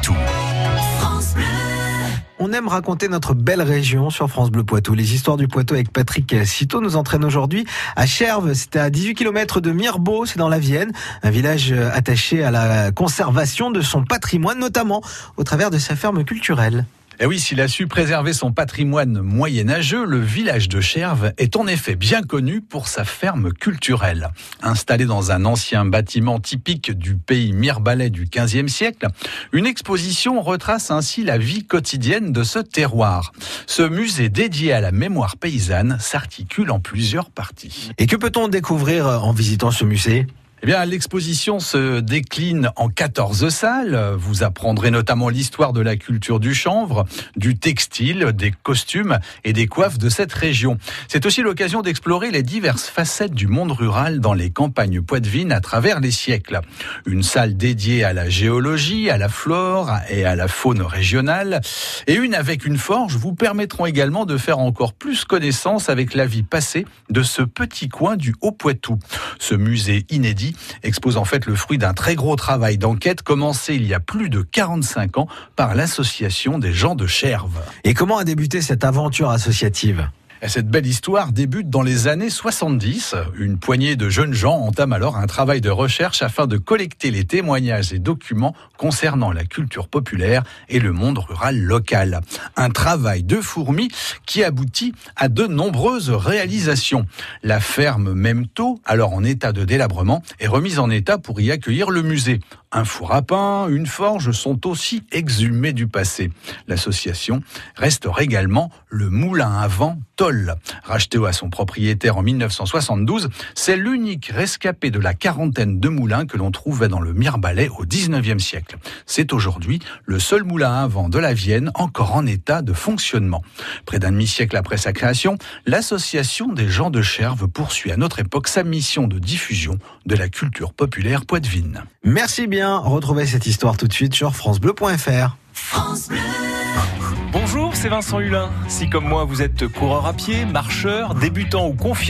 Poitou. On aime raconter notre belle région sur France Bleu Poitou. Les histoires du Poitou avec Patrick Citeau nous entraînent aujourd'hui à Cherves. C'était à 18 km de Mirbeau, c'est dans la Vienne. Un village attaché à la conservation de son patrimoine, notamment au travers de sa ferme culturelle. Et eh oui, s'il a su préserver son patrimoine moyenâgeux, le village de Cherves est en effet bien connu pour sa ferme culturelle. Installée dans un ancien bâtiment typique du pays mirbalais du XVe siècle, une exposition retrace ainsi la vie quotidienne de ce terroir. Ce musée dédié à la mémoire paysanne s'articule en plusieurs parties. Et que peut-on découvrir en visitant ce musée? Eh bien, l'exposition se décline en 14 salles. Vous apprendrez notamment l'histoire de la culture du chanvre, du textile, des costumes et des coiffes de cette région. C'est aussi l'occasion d'explorer les diverses facettes du monde rural dans les campagnes poitevines à travers les siècles. Une salle dédiée à la géologie, à la flore et à la faune régionale et une avec une forge vous permettront également de faire encore plus connaissance avec la vie passée de ce petit coin du Haut-Poitou. Ce musée inédit expose en fait le fruit d'un très gros travail d'enquête commencé il y a plus de 45 ans par l'association des gens de Cherves. Et comment a débuté cette aventure associative? Cette belle histoire débute dans les années 70. Une poignée de jeunes gens entament alors un travail de recherche afin de collecter les témoignages et documents concernant la culture populaire et le monde rural local. Un travail de fourmi qui aboutit à de nombreuses réalisations. La ferme Memto, alors en état de délabrement, est remise en état pour y accueillir le musée. Un four à pain, une forge sont aussi exhumés du passé. L'association restaure également le moulin à vent Racheté à son propriétaire en 1972, c'est l'unique rescapé de la quarantaine de moulins que l'on trouvait dans le Mirbalais au 19e siècle. C'est aujourd'hui le seul moulin à vent de la Vienne encore en état de fonctionnement. Près d'un demi-siècle après sa création, l'association des gens de Cherves poursuit à notre époque sa mission de diffusion de la culture populaire poitevine. Merci bien retrouvez cette histoire tout de suite sur francebleu.fr. Bonjour, c'est Vincent Hulin. Si comme moi vous êtes coureur à pied, marcheur, débutant ou confiant,